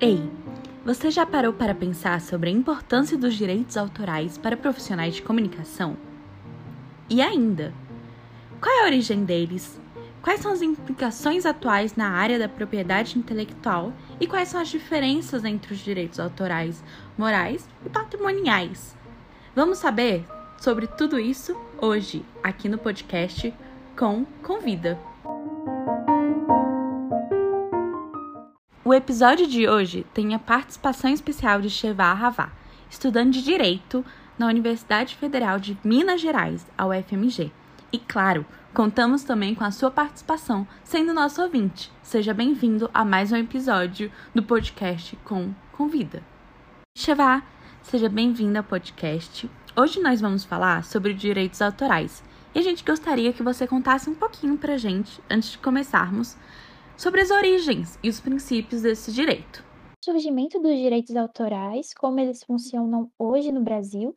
Ei, você já parou para pensar sobre a importância dos direitos autorais para profissionais de comunicação? E ainda, qual é a origem deles? Quais são as implicações atuais na área da propriedade intelectual e quais são as diferenças entre os direitos autorais, morais e patrimoniais? Vamos saber sobre tudo isso hoje, aqui no podcast com Convida. O episódio de hoje tem a participação especial de Sheva Ravá, estudante de Direito na Universidade Federal de Minas Gerais, a UFMG. E claro, contamos também com a sua participação, sendo nosso ouvinte. Seja bem-vindo a mais um episódio do podcast com Convida. Sheva, seja bem-vinda ao podcast. Hoje nós vamos falar sobre direitos autorais. E a gente gostaria que você contasse um pouquinho pra gente, antes de começarmos, sobre as origens e os princípios desse direito. O surgimento dos direitos autorais, como eles funcionam hoje no Brasil,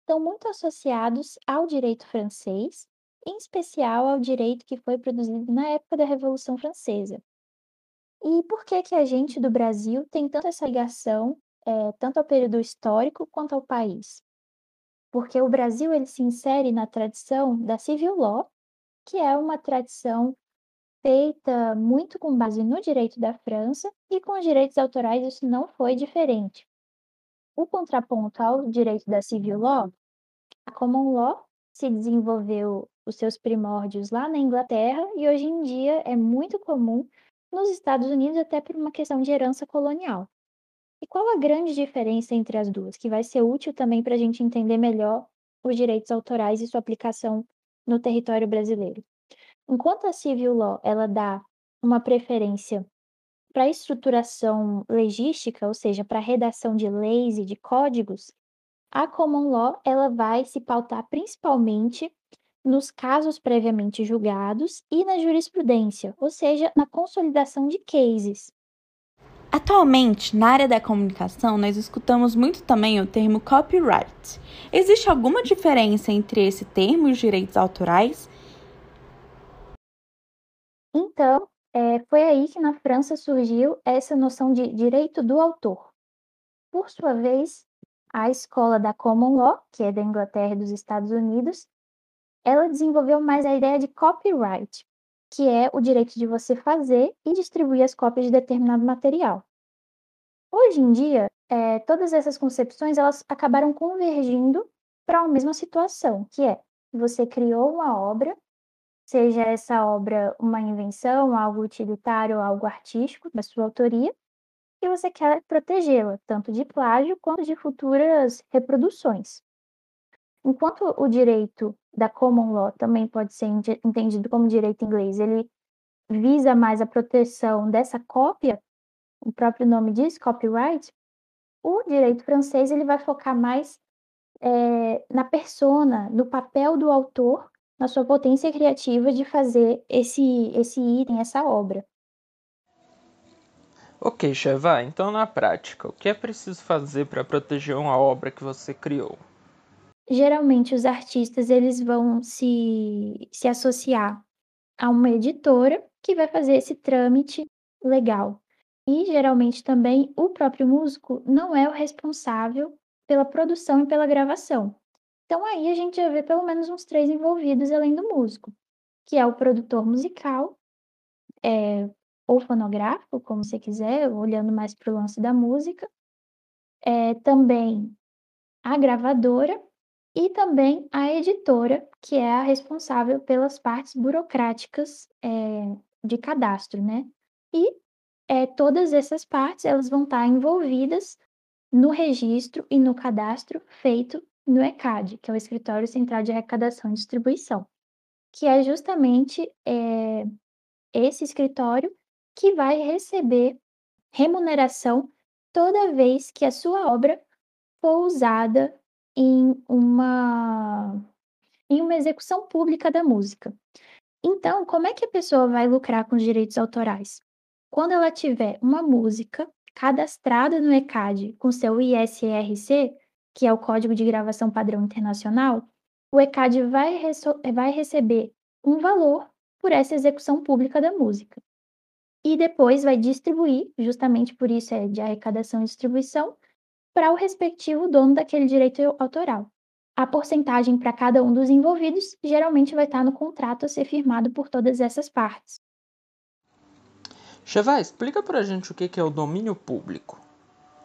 estão muito associados ao direito francês, em especial ao direito que foi produzido na época da Revolução Francesa. E por que que a gente do Brasil tem tanta essa ligação, é, tanto ao período histórico quanto ao país? Porque o Brasil ele se insere na tradição da civil law, que é uma tradição feita muito com base no direito da França e com os direitos autorais isso não foi diferente. O contraponto ao direito da civil law, a common law se desenvolveu os seus primórdios lá na Inglaterra e hoje em dia é muito comum nos Estados Unidos até por uma questão de herança colonial. E qual a grande diferença entre as duas, que vai ser útil também para a gente entender melhor os direitos autorais e sua aplicação no território brasileiro? Enquanto a civil law ela dá uma preferência para a estruturação legística, ou seja, para a redação de leis e de códigos, a common law ela vai se pautar principalmente nos casos previamente julgados e na jurisprudência, ou seja, na consolidação de cases. Atualmente, na área da comunicação, nós escutamos muito também o termo copyright. Existe alguma diferença entre esse termo e os direitos autorais? Então, é, foi aí que na França surgiu essa noção de direito do autor. Por sua vez, a escola da Common Law, que é da Inglaterra e dos Estados Unidos, ela desenvolveu mais a ideia de copyright, que é o direito de você fazer e distribuir as cópias de determinado material. Hoje em dia, é, todas essas concepções elas acabaram convergindo para a mesma situação, que é você criou uma obra seja essa obra uma invenção, algo utilitário, algo artístico da sua autoria, e você quer protegê-la, tanto de plágio quanto de futuras reproduções. Enquanto o direito da common law também pode ser entendido como direito inglês, ele visa mais a proteção dessa cópia, o próprio nome diz, copyright, o direito francês ele vai focar mais é, na persona, no papel do autor na sua potência criativa de fazer esse, esse item, essa obra. Ok, Cheva, então na prática, o que é preciso fazer para proteger uma obra que você criou? Geralmente os artistas eles vão se, se associar a uma editora que vai fazer esse trâmite legal. E geralmente também o próprio músico não é o responsável pela produção e pela gravação. Então aí a gente já vê pelo menos uns três envolvidos além do músico, que é o produtor musical, é, ou fonográfico, como você quiser, olhando mais para o lance da música, é, também a gravadora e também a editora, que é a responsável pelas partes burocráticas é, de cadastro, né? E é, todas essas partes elas vão estar envolvidas no registro e no cadastro feito no ECAD, que é o Escritório Central de Arrecadação e Distribuição, que é justamente é, esse escritório que vai receber remuneração toda vez que a sua obra for usada em uma, em uma execução pública da música. Então, como é que a pessoa vai lucrar com os direitos autorais? Quando ela tiver uma música cadastrada no ECAD com seu ISRC, que é o Código de Gravação Padrão Internacional, o ECAD vai, vai receber um valor por essa execução pública da música. e depois vai distribuir, justamente por isso é de arrecadação e distribuição, para o respectivo dono daquele direito autoral. A porcentagem para cada um dos envolvidos geralmente vai estar no contrato a ser firmado por todas essas partes. Chevai, explica para a gente o que é o domínio público.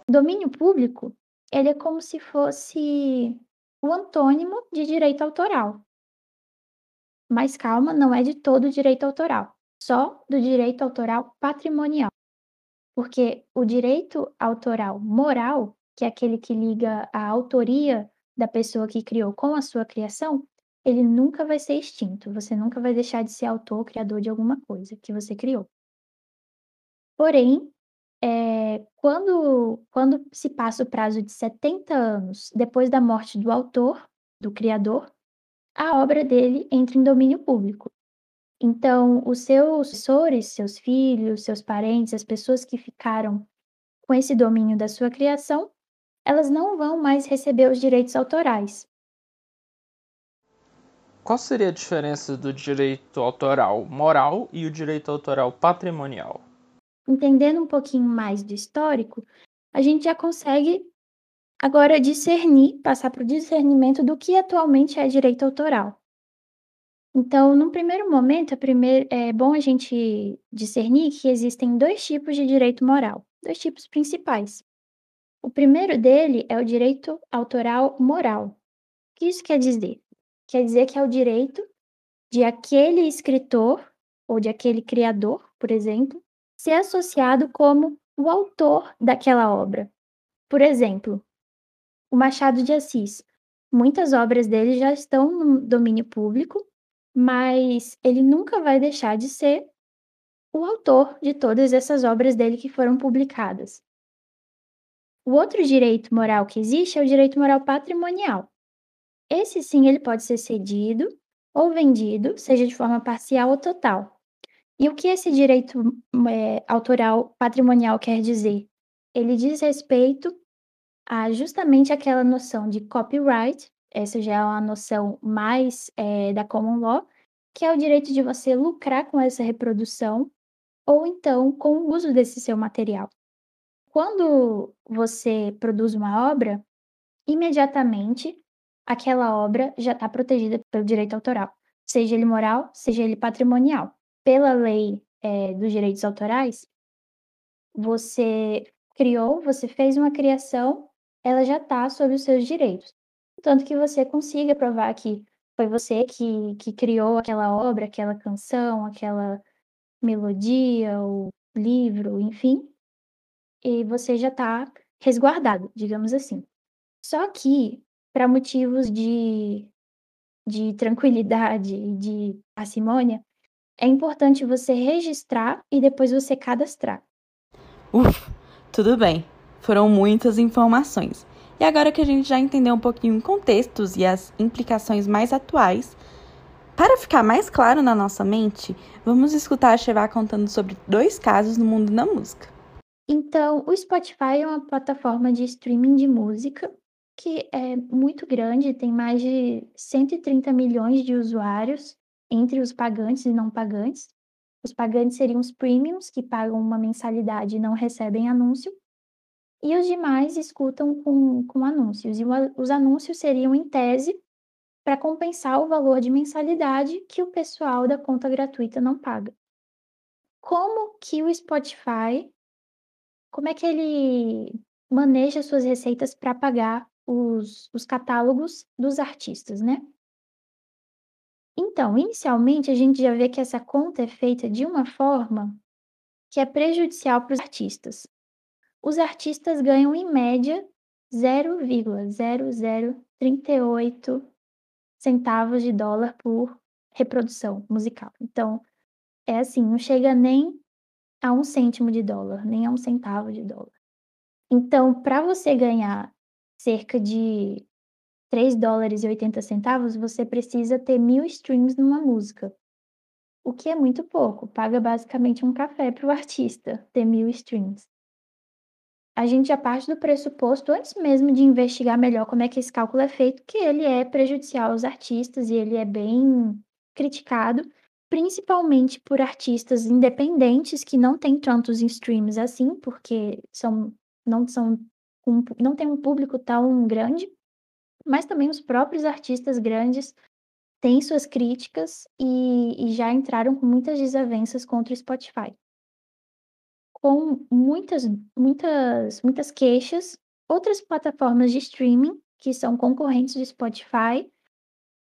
Domínio público, ele é como se fosse o antônimo de direito autoral. Mas calma, não é de todo direito autoral, só do direito autoral patrimonial. Porque o direito autoral moral, que é aquele que liga a autoria da pessoa que criou com a sua criação, ele nunca vai ser extinto. Você nunca vai deixar de ser autor, criador de alguma coisa que você criou. Porém, é, quando, quando se passa o prazo de 70 anos depois da morte do autor, do criador, a obra dele entra em domínio público. Então, os seus sucessores, seus filhos, seus parentes, as pessoas que ficaram com esse domínio da sua criação, elas não vão mais receber os direitos autorais. Qual seria a diferença do direito autoral moral e o direito autoral patrimonial? Entendendo um pouquinho mais do histórico, a gente já consegue agora discernir, passar para o discernimento do que atualmente é direito autoral. Então, num primeiro momento, é, é bom a gente discernir que existem dois tipos de direito moral, dois tipos principais. O primeiro dele é o direito autoral moral. O que isso quer dizer? Quer dizer que é o direito de aquele escritor ou de aquele criador, por exemplo, ser associado como o autor daquela obra. Por exemplo, o Machado de Assis. Muitas obras dele já estão no domínio público, mas ele nunca vai deixar de ser o autor de todas essas obras dele que foram publicadas. O outro direito moral que existe é o direito moral patrimonial. Esse sim, ele pode ser cedido ou vendido, seja de forma parcial ou total. E o que esse direito é, autoral patrimonial quer dizer? Ele diz respeito a justamente aquela noção de copyright, essa já é uma noção mais é, da common law, que é o direito de você lucrar com essa reprodução ou então com o uso desse seu material. Quando você produz uma obra, imediatamente aquela obra já está protegida pelo direito autoral, seja ele moral, seja ele patrimonial. Pela lei é, dos direitos autorais, você criou, você fez uma criação, ela já está sob os seus direitos. Tanto que você consiga provar que foi você que, que criou aquela obra, aquela canção, aquela melodia, ou livro, enfim, e você já está resguardado, digamos assim. Só que, para motivos de, de tranquilidade e de parcimônia, é importante você registrar e depois você cadastrar. Uf, tudo bem. Foram muitas informações. E agora que a gente já entendeu um pouquinho contextos e as implicações mais atuais, para ficar mais claro na nossa mente, vamos escutar a Chevá contando sobre dois casos no mundo da música. Então, o Spotify é uma plataforma de streaming de música que é muito grande, tem mais de 130 milhões de usuários entre os pagantes e não pagantes. Os pagantes seriam os premiums, que pagam uma mensalidade e não recebem anúncio, e os demais escutam com, com anúncios. E os anúncios seriam, em tese, para compensar o valor de mensalidade que o pessoal da conta gratuita não paga. Como que o Spotify como é que ele maneja suas receitas para pagar os, os catálogos dos artistas, né? Então, inicialmente, a gente já vê que essa conta é feita de uma forma que é prejudicial para os artistas. Os artistas ganham, em média, 0,0038 centavos de dólar por reprodução musical. Então, é assim, não chega nem a um cêntimo de dólar, nem a um centavo de dólar. Então, para você ganhar cerca de 3 dólares e 80 centavos, você precisa ter mil streams numa música. O que é muito pouco, paga basicamente um café para o artista ter mil streams. A gente já parte do pressuposto, antes mesmo de investigar melhor como é que esse cálculo é feito, que ele é prejudicial aos artistas e ele é bem criticado principalmente por artistas independentes que não têm tantos streams assim, porque são não são um, não tem um público tão grande, mas também os próprios artistas grandes têm suas críticas e, e já entraram com muitas desavenças contra o Spotify. Com muitas, muitas, muitas queixas, outras plataformas de streaming, que são concorrentes do Spotify,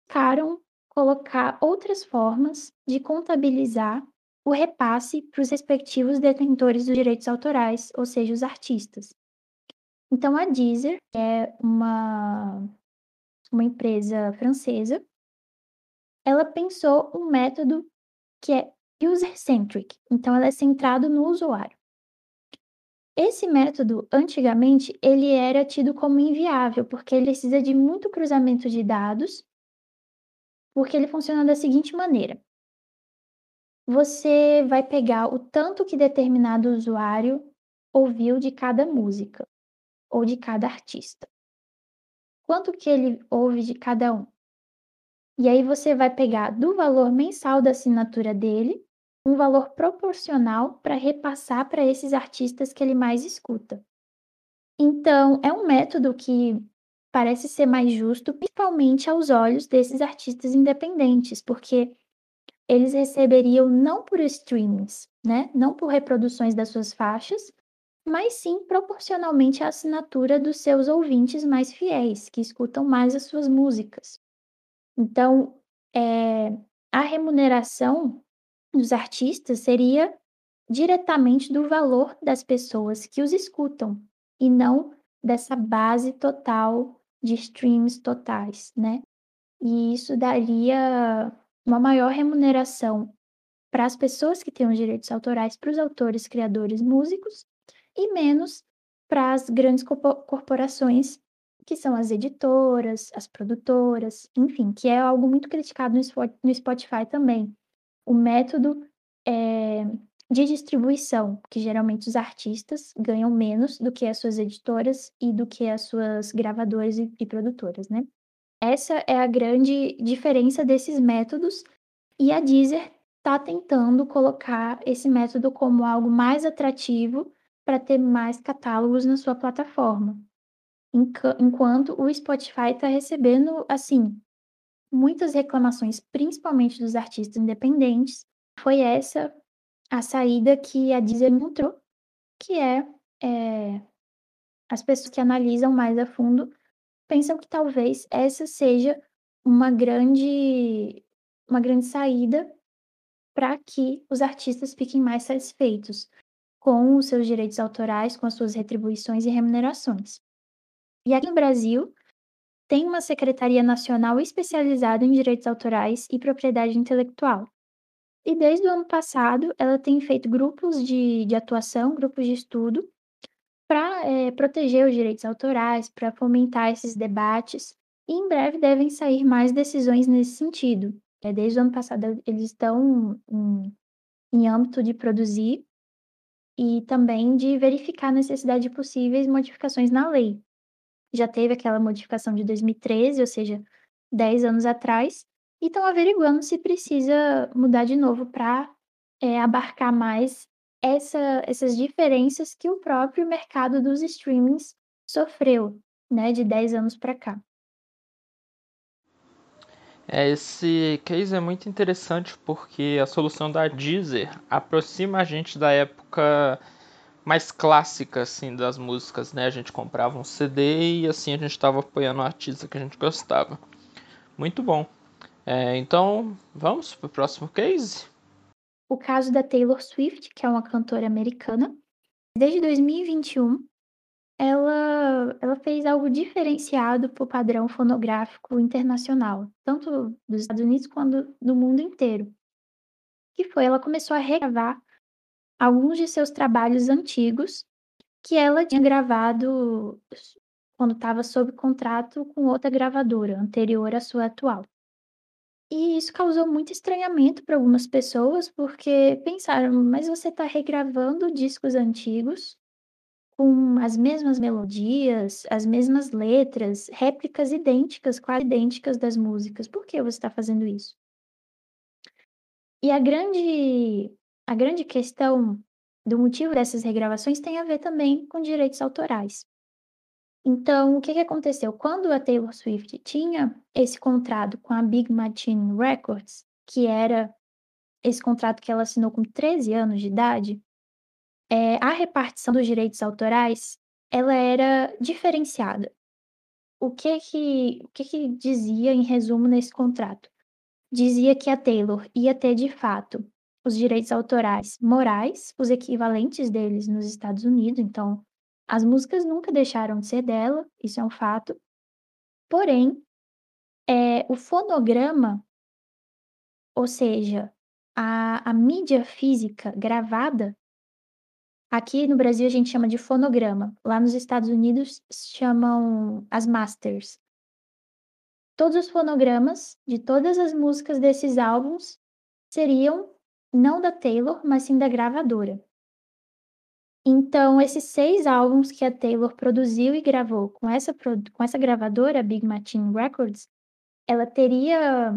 ficaram colocar outras formas de contabilizar o repasse para os respectivos detentores dos direitos autorais, ou seja, os artistas. Então, a Deezer é uma, uma empresa francesa. Ela pensou um método que é user-centric, então ela é centrado no usuário. Esse método, antigamente, ele era tido como inviável, porque ele precisa de muito cruzamento de dados porque ele funciona da seguinte maneira: você vai pegar o tanto que determinado usuário ouviu de cada música ou de cada artista. Quanto que ele ouve de cada um? E aí você vai pegar do valor mensal da assinatura dele um valor proporcional para repassar para esses artistas que ele mais escuta. Então, é um método que parece ser mais justo, principalmente aos olhos desses artistas independentes, porque eles receberiam não por streamings, né? Não por reproduções das suas faixas, mas sim proporcionalmente à assinatura dos seus ouvintes mais fiéis, que escutam mais as suas músicas. Então, é, a remuneração dos artistas seria diretamente do valor das pessoas que os escutam, e não dessa base total de streams totais, né? E isso daria uma maior remuneração para as pessoas que têm os direitos autorais, para os autores, criadores, músicos, e menos para as grandes corporações, que são as editoras, as produtoras, enfim, que é algo muito criticado no Spotify também. O método é, de distribuição, que geralmente os artistas ganham menos do que as suas editoras e do que as suas gravadoras e, e produtoras, né? Essa é a grande diferença desses métodos e a Deezer está tentando colocar esse método como algo mais atrativo para ter mais catálogos na sua plataforma. Enquanto o Spotify está recebendo, assim, muitas reclamações, principalmente dos artistas independentes. Foi essa a saída que a Deezer encontrou, que é, é, as pessoas que analisam mais a fundo pensam que talvez essa seja uma grande, uma grande saída para que os artistas fiquem mais satisfeitos com os seus direitos autorais, com as suas retribuições e remunerações. E aqui no Brasil, tem uma Secretaria Nacional especializada em direitos autorais e propriedade intelectual, e desde o ano passado, ela tem feito grupos de, de atuação, grupos de estudo, para é, proteger os direitos autorais, para fomentar esses debates, e em breve devem sair mais decisões nesse sentido. É, desde o ano passado, eles estão em âmbito de produzir e também de verificar a necessidade de possíveis modificações na lei. Já teve aquela modificação de 2013, ou seja, 10 anos atrás, e estão averiguando se precisa mudar de novo para é, abarcar mais essa, essas diferenças que o próprio mercado dos streamings sofreu, né, de 10 anos para cá. É, esse case é muito interessante porque a solução da Deezer aproxima a gente da época mais clássica assim das músicas, né? A gente comprava um CD e assim a gente estava apoiando o artista que a gente gostava. Muito bom. É, então, vamos para o próximo case? O caso da Taylor Swift, que é uma cantora americana. Desde 2021, ela, ela fez algo diferenciado para o padrão fonográfico internacional, tanto dos Estados Unidos quanto do mundo inteiro. Que foi, ela começou a regravar alguns de seus trabalhos antigos que ela tinha gravado quando estava sob contrato com outra gravadora, anterior à sua atual. E isso causou muito estranhamento para algumas pessoas, porque pensaram: "Mas você está regravando discos antigos, com as mesmas melodias, as mesmas letras, réplicas idênticas, quase idênticas das músicas, por que você está fazendo isso?". E a grande, a grande questão do motivo dessas regravações tem a ver também com direitos autorais. Então, o que, que aconteceu? Quando a Taylor Swift tinha esse contrato com a Big Machine Records, que era esse contrato que ela assinou com 13 anos de idade, é, a repartição dos direitos autorais ela era diferenciada. O que que, o que que dizia em resumo nesse contrato? Dizia que a Taylor ia ter de fato os direitos autorais morais, os equivalentes deles nos Estados Unidos, então as músicas nunca deixaram de ser dela, isso é um fato. Porém, é, o fonograma, ou seja, a, a mídia física gravada, aqui no Brasil a gente chama de fonograma, lá nos Estados Unidos chamam as masters. Todos os fonogramas de todas as músicas desses álbuns seriam não da Taylor, mas sim da gravadora. Então, esses seis álbuns que a Taylor produziu e gravou com essa, com essa gravadora, Big Machine Records, ela teria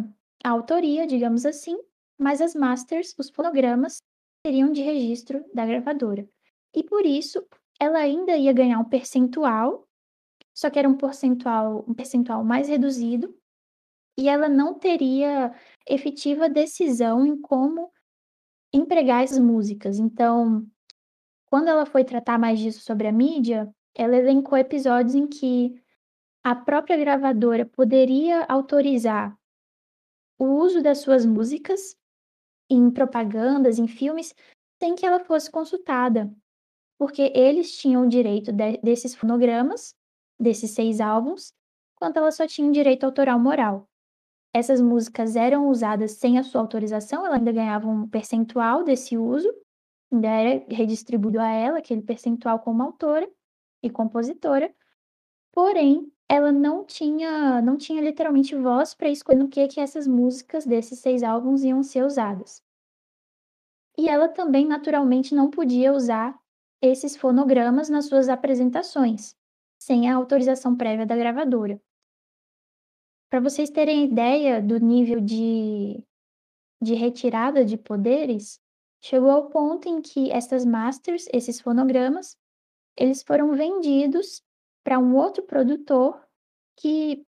a autoria, digamos assim, mas as masters, os fonogramas, seriam de registro da gravadora. E por isso, ela ainda ia ganhar um percentual, só que era um percentual, um percentual mais reduzido, e ela não teria efetiva decisão em como empregar essas músicas. Então, quando ela foi tratar mais disso sobre a mídia, ela elencou episódios em que a própria gravadora poderia autorizar o uso das suas músicas em propagandas, em filmes, sem que ela fosse consultada, porque eles tinham o direito de, desses fonogramas, desses seis álbuns, enquanto ela só tinha direito autoral moral. Essas músicas eram usadas sem a sua autorização, ela ainda ganhava um percentual desse uso, ainda era redistribuído a ela aquele percentual como autora e compositora, porém ela não tinha não tinha literalmente voz para escolher no que que essas músicas desses seis álbuns iam ser usadas. E ela também naturalmente não podia usar esses fonogramas nas suas apresentações, sem a autorização prévia da gravadora. Para vocês terem ideia do nível de, de retirada de poderes, chegou ao ponto em que essas masters, esses fonogramas, eles foram vendidos para um outro produtor que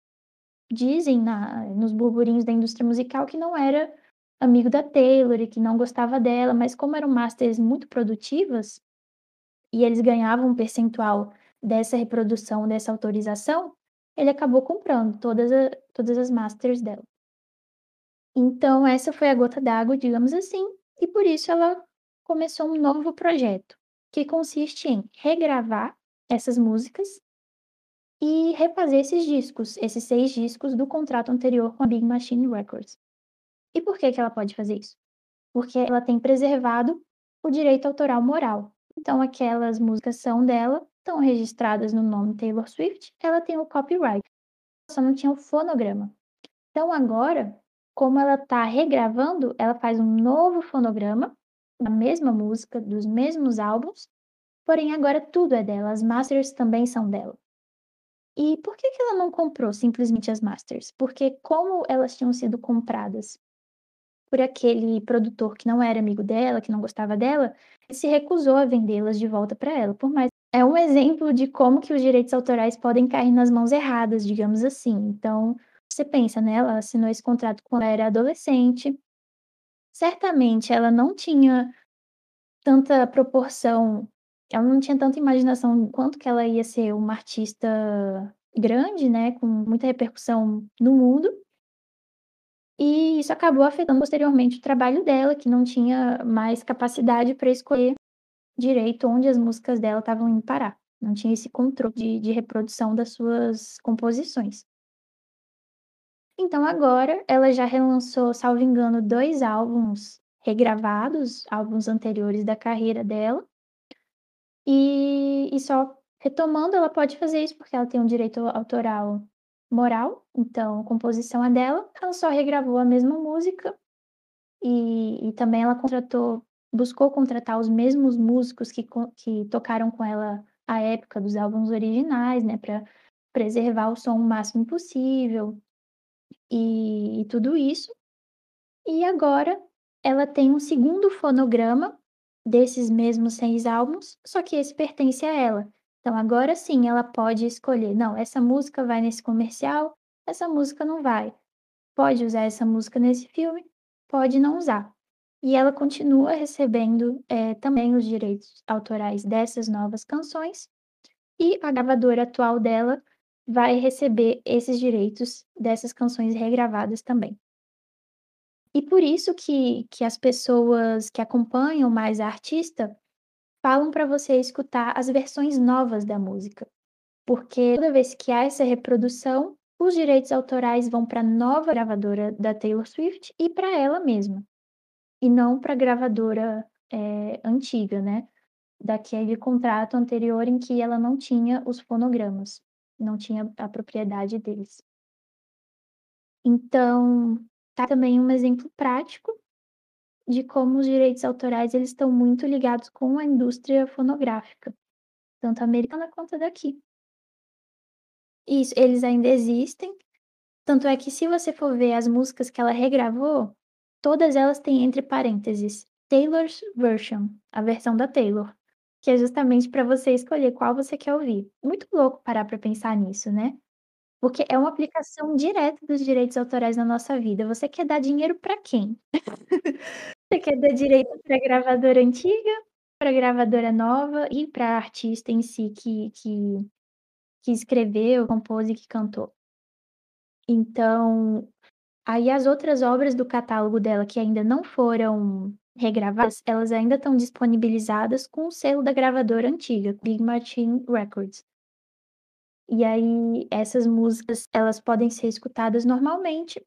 dizem na, nos burburinhos da indústria musical que não era amigo da Taylor e que não gostava dela, mas como eram masters muito produtivas e eles ganhavam um percentual dessa reprodução, dessa autorização, ele acabou comprando todas, a, todas as masters dela. Então, essa foi a gota d'água, digamos assim, e por isso ela começou um novo projeto, que consiste em regravar essas músicas e refazer esses discos, esses seis discos do contrato anterior com a Big Machine Records. E por que, que ela pode fazer isso? Porque ela tem preservado o direito autoral moral. Então, aquelas músicas são dela, estão registradas no nome Taylor Swift, ela tem o copyright. Só não tinha o fonograma. Então, agora, como ela está regravando, ela faz um novo fonograma da mesma música, dos mesmos álbuns, porém agora tudo é dela, as masters também são dela. E por que, que ela não comprou simplesmente as masters? Porque como elas tinham sido compradas por aquele produtor que não era amigo dela, que não gostava dela, ele se recusou a vendê-las de volta para ela, por mais é um exemplo de como que os direitos autorais podem cair nas mãos erradas, digamos assim. Então, você pensa, né? Ela assinou esse contrato quando ela era adolescente. Certamente ela não tinha tanta proporção, ela não tinha tanta imaginação quanto que ela ia ser uma artista grande, né? Com muita repercussão no mundo. E isso acabou afetando posteriormente o trabalho dela, que não tinha mais capacidade para escolher direito onde as músicas dela estavam indo parar. Não tinha esse controle de, de reprodução das suas composições. Então agora ela já relançou, salvo engano, dois álbuns regravados, álbuns anteriores da carreira dela. E, e só retomando, ela pode fazer isso porque ela tem um direito autoral moral, então a composição é dela. Ela só regravou a mesma música e, e também ela contratou, buscou contratar os mesmos músicos que, que tocaram com ela a época dos álbuns originais, né, para preservar o som o máximo possível e, e tudo isso. E agora ela tem um segundo fonograma desses mesmos seis álbuns, só que esse pertence a ela. Então agora sim ela pode escolher, não, essa música vai nesse comercial, essa música não vai. Pode usar essa música nesse filme, pode não usar. E ela continua recebendo é, também os direitos autorais dessas novas canções, e a gravadora atual dela vai receber esses direitos dessas canções regravadas também. E por isso que, que as pessoas que acompanham mais a artista falam para você escutar as versões novas da música. Porque toda vez que há essa reprodução, os direitos autorais vão para a nova gravadora da Taylor Swift e para ela mesma. E não para a gravadora é, antiga, né? Daquele contrato anterior em que ela não tinha os fonogramas, não tinha a propriedade deles. Então, tá também um exemplo prático de como os direitos autorais eles estão muito ligados com a indústria fonográfica, tanto americana quanto daqui. Isso, eles ainda existem, tanto é que se você for ver as músicas que ela regravou, todas elas têm entre parênteses Taylor's version, a versão da Taylor, que é justamente para você escolher qual você quer ouvir. Muito louco parar para pensar nisso, né? Porque é uma aplicação direta dos direitos autorais na nossa vida. Você quer dar dinheiro para quem? Você quer dar direito para gravadora antiga, para gravadora nova e para artista em si que, que, que escreveu, compôs e que cantou. Então, aí as outras obras do catálogo dela que ainda não foram regravadas, elas ainda estão disponibilizadas com o selo da gravadora antiga, Big Machine Records. E aí essas músicas, elas podem ser escutadas normalmente.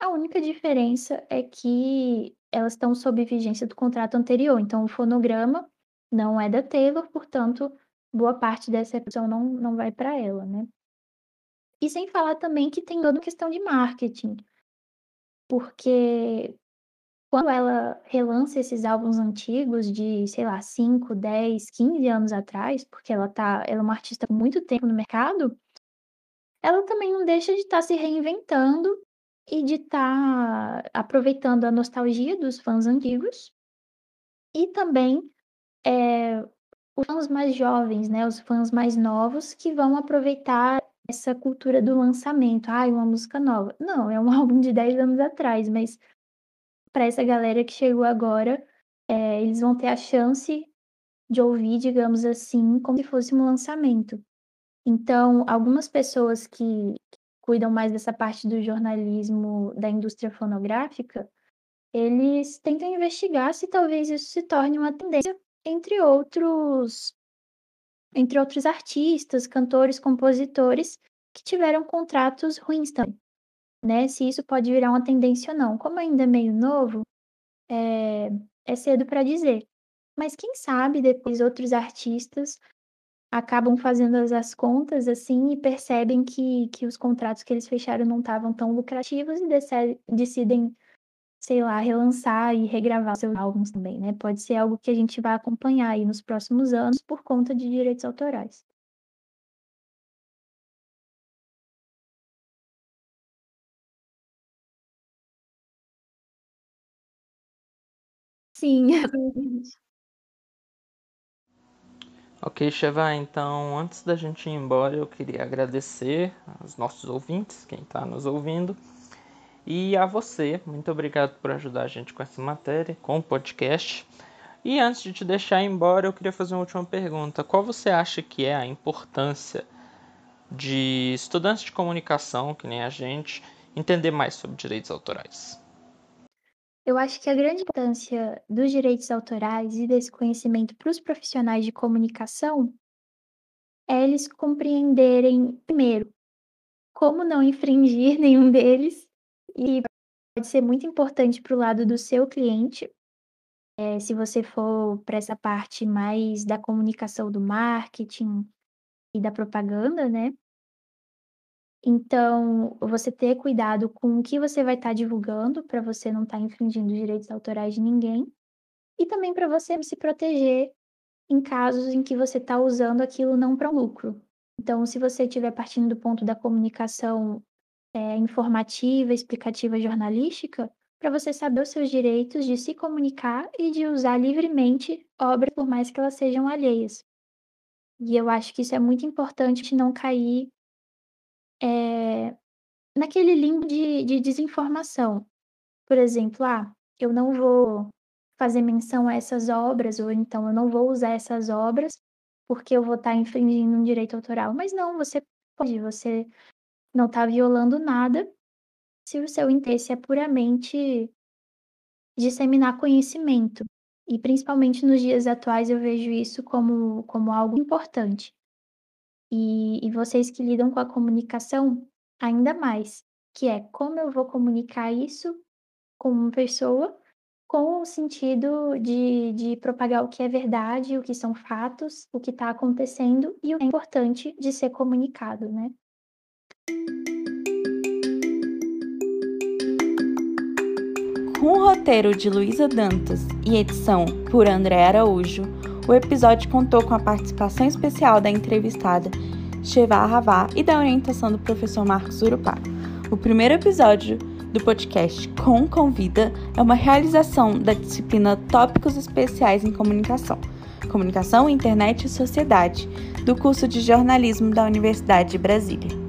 A única diferença é que elas estão sob vigência do contrato anterior. Então o fonograma não é da Taylor, portanto, boa parte dessa reprodução não, não vai para ela, né? E sem falar também que tem toda uma questão de marketing. Porque quando ela relança esses álbuns antigos de, sei lá, 5, 10, 15 anos atrás, porque ela tá, ela é uma artista com muito tempo no mercado, ela também não deixa de estar tá se reinventando e de estar tá aproveitando a nostalgia dos fãs antigos e também é, os fãs mais jovens, né, os fãs mais novos que vão aproveitar essa cultura do lançamento. Ah, uma música nova. Não, é um álbum de 10 anos atrás, mas para essa galera que chegou agora, é, eles vão ter a chance de ouvir, digamos assim, como se fosse um lançamento. Então, algumas pessoas que cuidam mais dessa parte do jornalismo da indústria fonográfica, eles tentam investigar se talvez isso se torne uma tendência entre outros entre outros artistas, cantores, compositores que tiveram contratos ruins também né? Se isso pode virar uma tendência ou não. Como ainda é meio novo, é, é cedo para dizer. Mas quem sabe depois outros artistas acabam fazendo as contas assim e percebem que, que os contratos que eles fecharam não estavam tão lucrativos e decidem, sei lá, relançar e regravar seus álbuns também, né? Pode ser algo que a gente vai acompanhar aí nos próximos anos por conta de direitos autorais. Sim. Ok, Cheva, então antes da gente ir embora, eu queria agradecer aos nossos ouvintes, quem está nos ouvindo, e a você. Muito obrigado por ajudar a gente com essa matéria, com o podcast. E antes de te deixar embora, eu queria fazer uma última pergunta. Qual você acha que é a importância de estudantes de comunicação, que nem a gente, entender mais sobre direitos autorais? Eu acho que a grande importância dos direitos autorais e desse conhecimento para os profissionais de comunicação é eles compreenderem, primeiro, como não infringir nenhum deles, e pode ser muito importante para o lado do seu cliente, é, se você for para essa parte mais da comunicação do marketing e da propaganda, né? Então, você ter cuidado com o que você vai estar tá divulgando, para você não estar tá infringindo direitos autorais de ninguém, e também para você se proteger em casos em que você está usando aquilo não para lucro. Então, se você estiver partindo do ponto da comunicação é, informativa, explicativa, jornalística, para você saber os seus direitos de se comunicar e de usar livremente obras, por mais que elas sejam alheias. E eu acho que isso é muito importante não cair é, naquele limbo de, de desinformação. Por exemplo, ah, eu não vou fazer menção a essas obras, ou então eu não vou usar essas obras porque eu vou estar infringindo um direito autoral. Mas não, você pode, você não está violando nada se o seu interesse é puramente disseminar conhecimento. E principalmente nos dias atuais eu vejo isso como, como algo importante. E, e vocês que lidam com a comunicação, ainda mais, que é como eu vou comunicar isso com uma pessoa com o sentido de, de propagar o que é verdade, o que são fatos, o que está acontecendo e o que é importante de ser comunicado, né? Com o roteiro de Luísa Dantas e edição por André Araújo, o episódio contou com a participação especial da entrevistada Sheva Ravá e da orientação do professor Marcos Urupá. O primeiro episódio do podcast Com Convida é uma realização da disciplina Tópicos Especiais em Comunicação, Comunicação, Internet e Sociedade, do curso de jornalismo da Universidade de Brasília.